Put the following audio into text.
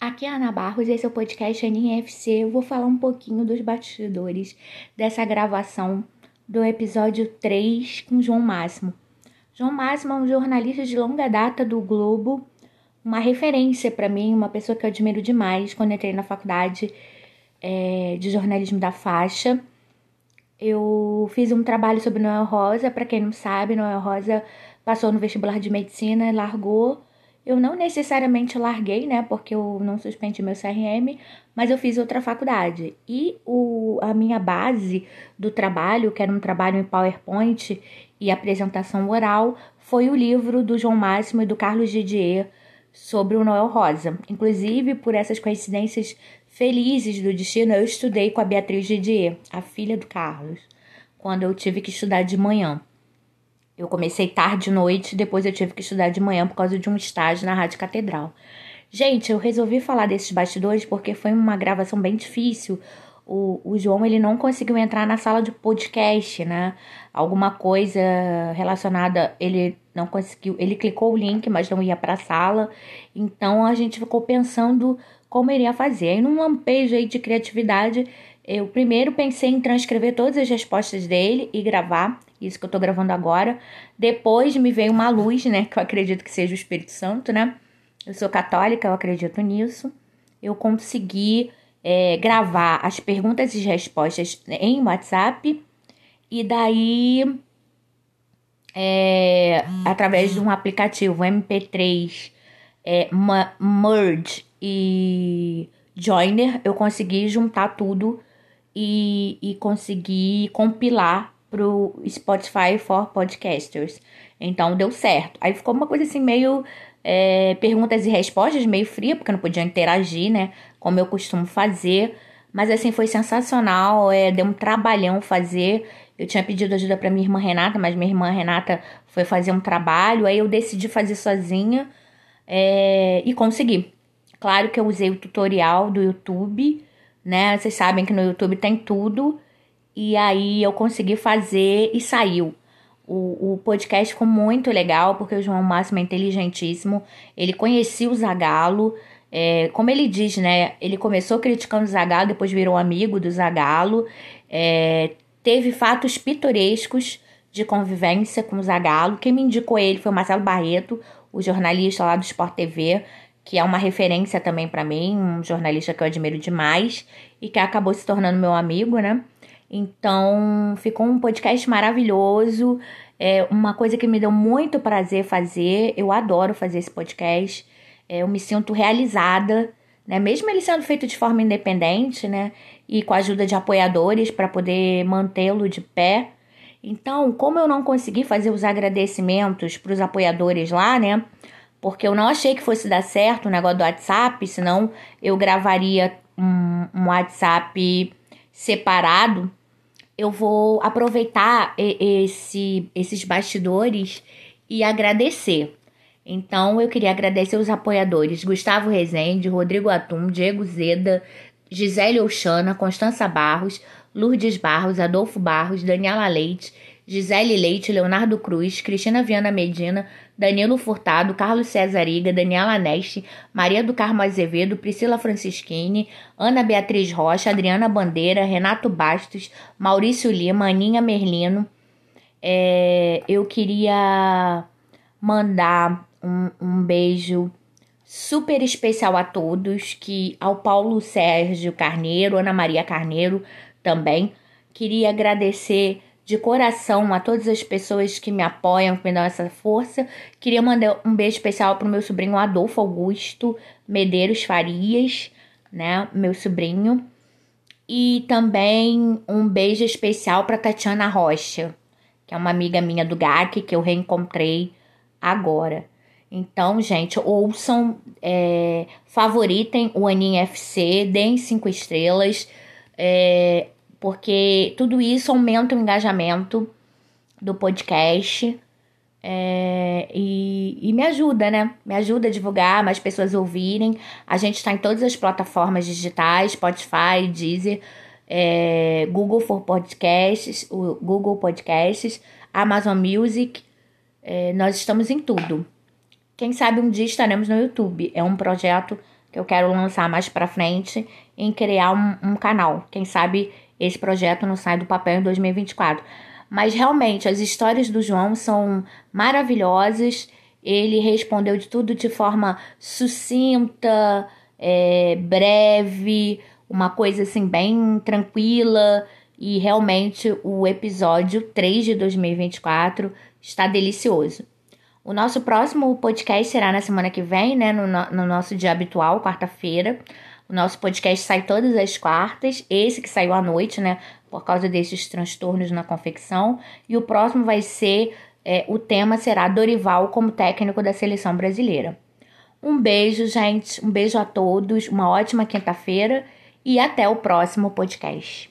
Aqui é a Ana Barros, esse é o podcast Aninha FC. Eu vou falar um pouquinho dos bastidores dessa gravação do episódio 3 com João Máximo. João Máximo é um jornalista de longa data do Globo, uma referência para mim, uma pessoa que eu admiro demais quando entrei na faculdade é, de jornalismo da faixa. Eu fiz um trabalho sobre Noel Rosa, para quem não sabe, Noel Rosa passou no vestibular de medicina, largou eu não necessariamente larguei, né? Porque eu não suspendi meu CRM, mas eu fiz outra faculdade. E o, a minha base do trabalho, que era um trabalho em PowerPoint e apresentação oral, foi o livro do João Máximo e do Carlos Didier sobre o Noel Rosa. Inclusive, por essas coincidências felizes do destino, eu estudei com a Beatriz Didier, a filha do Carlos, quando eu tive que estudar de manhã. Eu comecei tarde de noite, depois eu tive que estudar de manhã por causa de um estágio na Rádio Catedral. Gente, eu resolvi falar desses bastidores porque foi uma gravação bem difícil. O, o João ele não conseguiu entrar na sala de podcast, né? Alguma coisa relacionada, ele não conseguiu. Ele clicou o link, mas não ia para a sala. Então a gente ficou pensando como iria fazer. Aí num lampejo aí de criatividade, eu primeiro pensei em transcrever todas as respostas dele e gravar isso que eu tô gravando agora. Depois me veio uma luz, né? Que eu acredito que seja o Espírito Santo, né? Eu sou católica, eu acredito nisso. Eu consegui é, gravar as perguntas e respostas em WhatsApp. E daí, é, através de um aplicativo MP3, é, Merge e Joiner, eu consegui juntar tudo e, e consegui compilar pro Spotify for Podcasters. Então deu certo. Aí ficou uma coisa assim meio é, perguntas e respostas, meio fria, porque eu não podia interagir, né? Como eu costumo fazer. Mas assim, foi sensacional. É, deu um trabalhão fazer. Eu tinha pedido ajuda para minha irmã Renata, mas minha irmã Renata foi fazer um trabalho. Aí eu decidi fazer sozinha é, e consegui. Claro que eu usei o tutorial do YouTube, né? Vocês sabem que no YouTube tem tudo. E aí eu consegui fazer e saiu. O, o podcast ficou muito legal, porque o João Máximo é inteligentíssimo. Ele conhecia o Zagalo. É, como ele diz, né? Ele começou criticando o Zagalo, depois virou amigo do Zagalo. É, teve fatos pitorescos de convivência com o Zagalo. Quem me indicou ele foi o Marcelo Barreto, o jornalista lá do Sport TV, que é uma referência também para mim, um jornalista que eu admiro demais e que acabou se tornando meu amigo, né? Então, ficou um podcast maravilhoso. É uma coisa que me deu muito prazer fazer. Eu adoro fazer esse podcast. É, eu me sinto realizada, né? Mesmo ele sendo feito de forma independente, né? E com a ajuda de apoiadores para poder mantê-lo de pé. Então, como eu não consegui fazer os agradecimentos para os apoiadores lá, né? Porque eu não achei que fosse dar certo o negócio do WhatsApp, senão eu gravaria um, um WhatsApp separado eu vou aproveitar esse, esses bastidores e agradecer. Então, eu queria agradecer os apoiadores Gustavo Rezende, Rodrigo Atum, Diego Zeda, Gisele Oxana, Constança Barros, Lourdes Barros, Adolfo Barros, Daniela Leite, Gisele Leite, Leonardo Cruz, Cristina Viana Medina, Danilo Furtado, Carlos César Iga, Daniela Neste, Maria do Carmo Azevedo, Priscila Francischini, Ana Beatriz Rocha, Adriana Bandeira, Renato Bastos, Maurício Lima, Aninha Merlino. É, eu queria mandar um, um beijo super especial a todos, que ao Paulo Sérgio Carneiro, Ana Maria Carneiro também. Queria agradecer de coração a todas as pessoas que me apoiam, que me dão essa força. Queria mandar um beijo especial para o meu sobrinho Adolfo Augusto Medeiros Farias, né? Meu sobrinho. E também um beijo especial para Tatiana Rocha, que é uma amiga minha do GAC que eu reencontrei agora. Então, gente, ouçam, é, favoritem o Aninha FC, deem cinco estrelas. É, porque tudo isso aumenta o engajamento do podcast é, e, e, me ajuda, né? Me ajuda a divulgar, mais pessoas ouvirem. A gente está em todas as plataformas digitais, Spotify, Deezer, é, Google for Podcasts, o Google Podcasts, Amazon Music. É, nós estamos em tudo. Quem sabe um dia estaremos no YouTube. É um projeto que eu quero lançar mais para frente em criar um, um canal. Quem sabe esse projeto não sai do papel em 2024. Mas realmente as histórias do João são maravilhosas. Ele respondeu de tudo de forma sucinta, é, breve, uma coisa assim bem tranquila. E realmente o episódio 3 de 2024 está delicioso. O nosso próximo podcast será na semana que vem, né? No, no nosso dia habitual, quarta-feira. O nosso podcast sai todas as quartas. Esse que saiu à noite, né? Por causa desses transtornos na confecção. E o próximo vai ser. É, o tema será Dorival como técnico da seleção brasileira. Um beijo, gente. Um beijo a todos. Uma ótima quinta-feira. E até o próximo podcast.